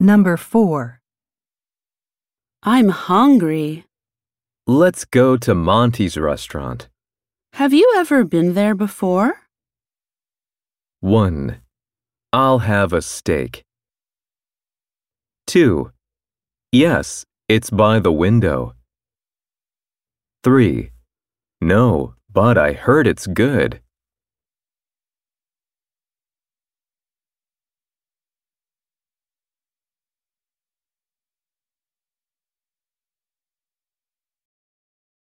Number 4. I'm hungry. Let's go to Monty's restaurant. Have you ever been there before? 1. I'll have a steak. 2. Yes, it's by the window. 3. No, but I heard it's good.